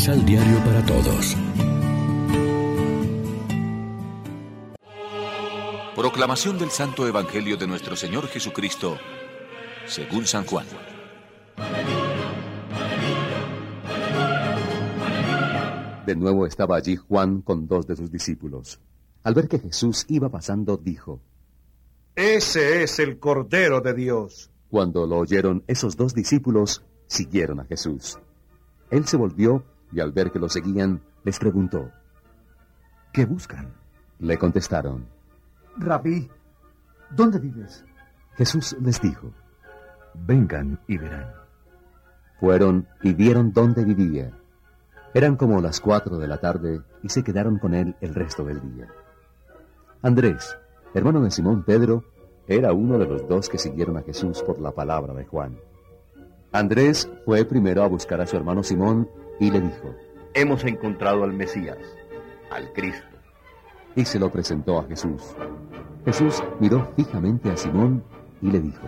Misal Diario para Todos. Proclamación del Santo Evangelio de nuestro Señor Jesucristo, según San Juan. De nuevo estaba allí Juan con dos de sus discípulos. Al ver que Jesús iba pasando, dijo, Ese es el Cordero de Dios. Cuando lo oyeron, esos dos discípulos siguieron a Jesús. Él se volvió y al ver que lo seguían, les preguntó, ¿Qué buscan? Le contestaron, Rabí, ¿dónde vives? Jesús les dijo, Vengan y verán. Fueron y vieron dónde vivía. Eran como las cuatro de la tarde y se quedaron con él el resto del día. Andrés, hermano de Simón Pedro, era uno de los dos que siguieron a Jesús por la palabra de Juan. Andrés fue primero a buscar a su hermano Simón y le dijo, Hemos encontrado al Mesías, al Cristo. Y se lo presentó a Jesús. Jesús miró fijamente a Simón y le dijo,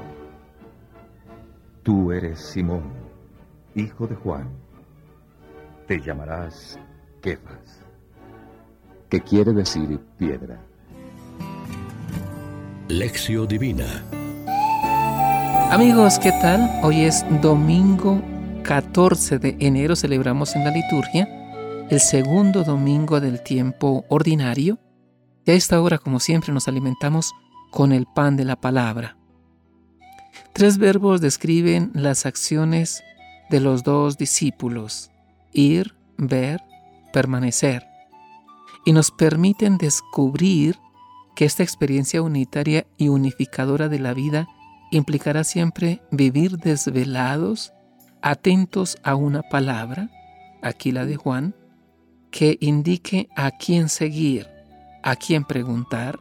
Tú eres Simón, hijo de Juan. Te llamarás Kefas. que quiere decir piedra. Lección Divina. Amigos, ¿qué tal? Hoy es domingo 14 de enero, celebramos en la liturgia el segundo domingo del tiempo ordinario y a esta hora, como siempre, nos alimentamos con el pan de la palabra. Tres verbos describen las acciones de los dos discípulos, ir, ver, permanecer, y nos permiten descubrir que esta experiencia unitaria y unificadora de la vida implicará siempre vivir desvelados, atentos a una palabra, aquí la de Juan, que indique a quién seguir, a quién preguntar,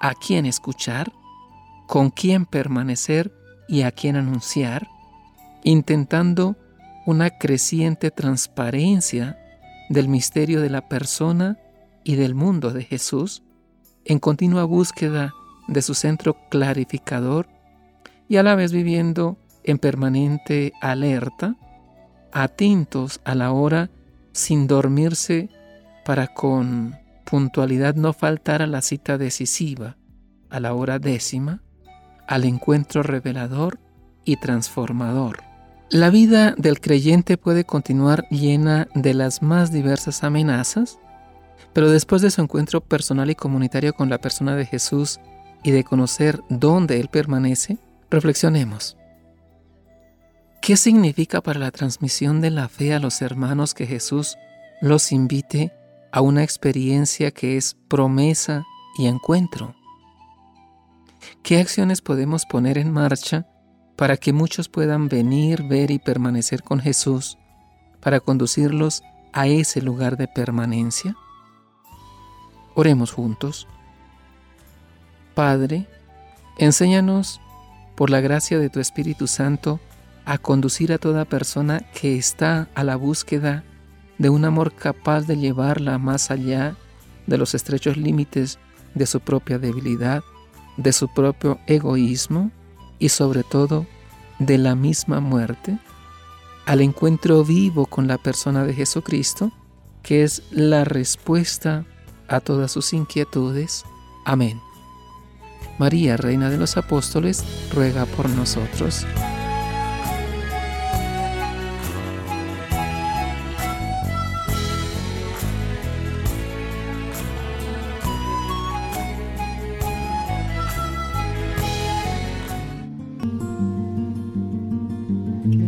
a quién escuchar, con quién permanecer y a quién anunciar, intentando una creciente transparencia del misterio de la persona y del mundo de Jesús, en continua búsqueda de su centro clarificador y a la vez viviendo en permanente alerta, atentos a la hora sin dormirse para con puntualidad no faltar a la cita decisiva, a la hora décima, al encuentro revelador y transformador. La vida del creyente puede continuar llena de las más diversas amenazas, pero después de su encuentro personal y comunitario con la persona de Jesús y de conocer dónde Él permanece, reflexionemos. ¿Qué significa para la transmisión de la fe a los hermanos que Jesús los invite a una experiencia que es promesa y encuentro? ¿Qué acciones podemos poner en marcha para que muchos puedan venir, ver y permanecer con Jesús, para conducirlos a ese lugar de permanencia? Oremos juntos. Padre, enséñanos por la gracia de tu Espíritu Santo a conducir a toda persona que está a la búsqueda de un amor capaz de llevarla más allá de los estrechos límites de su propia debilidad, de su propio egoísmo y sobre todo de la misma muerte, al encuentro vivo con la persona de Jesucristo, que es la respuesta a todas sus inquietudes. Amén. María, Reina de los Apóstoles, ruega por nosotros.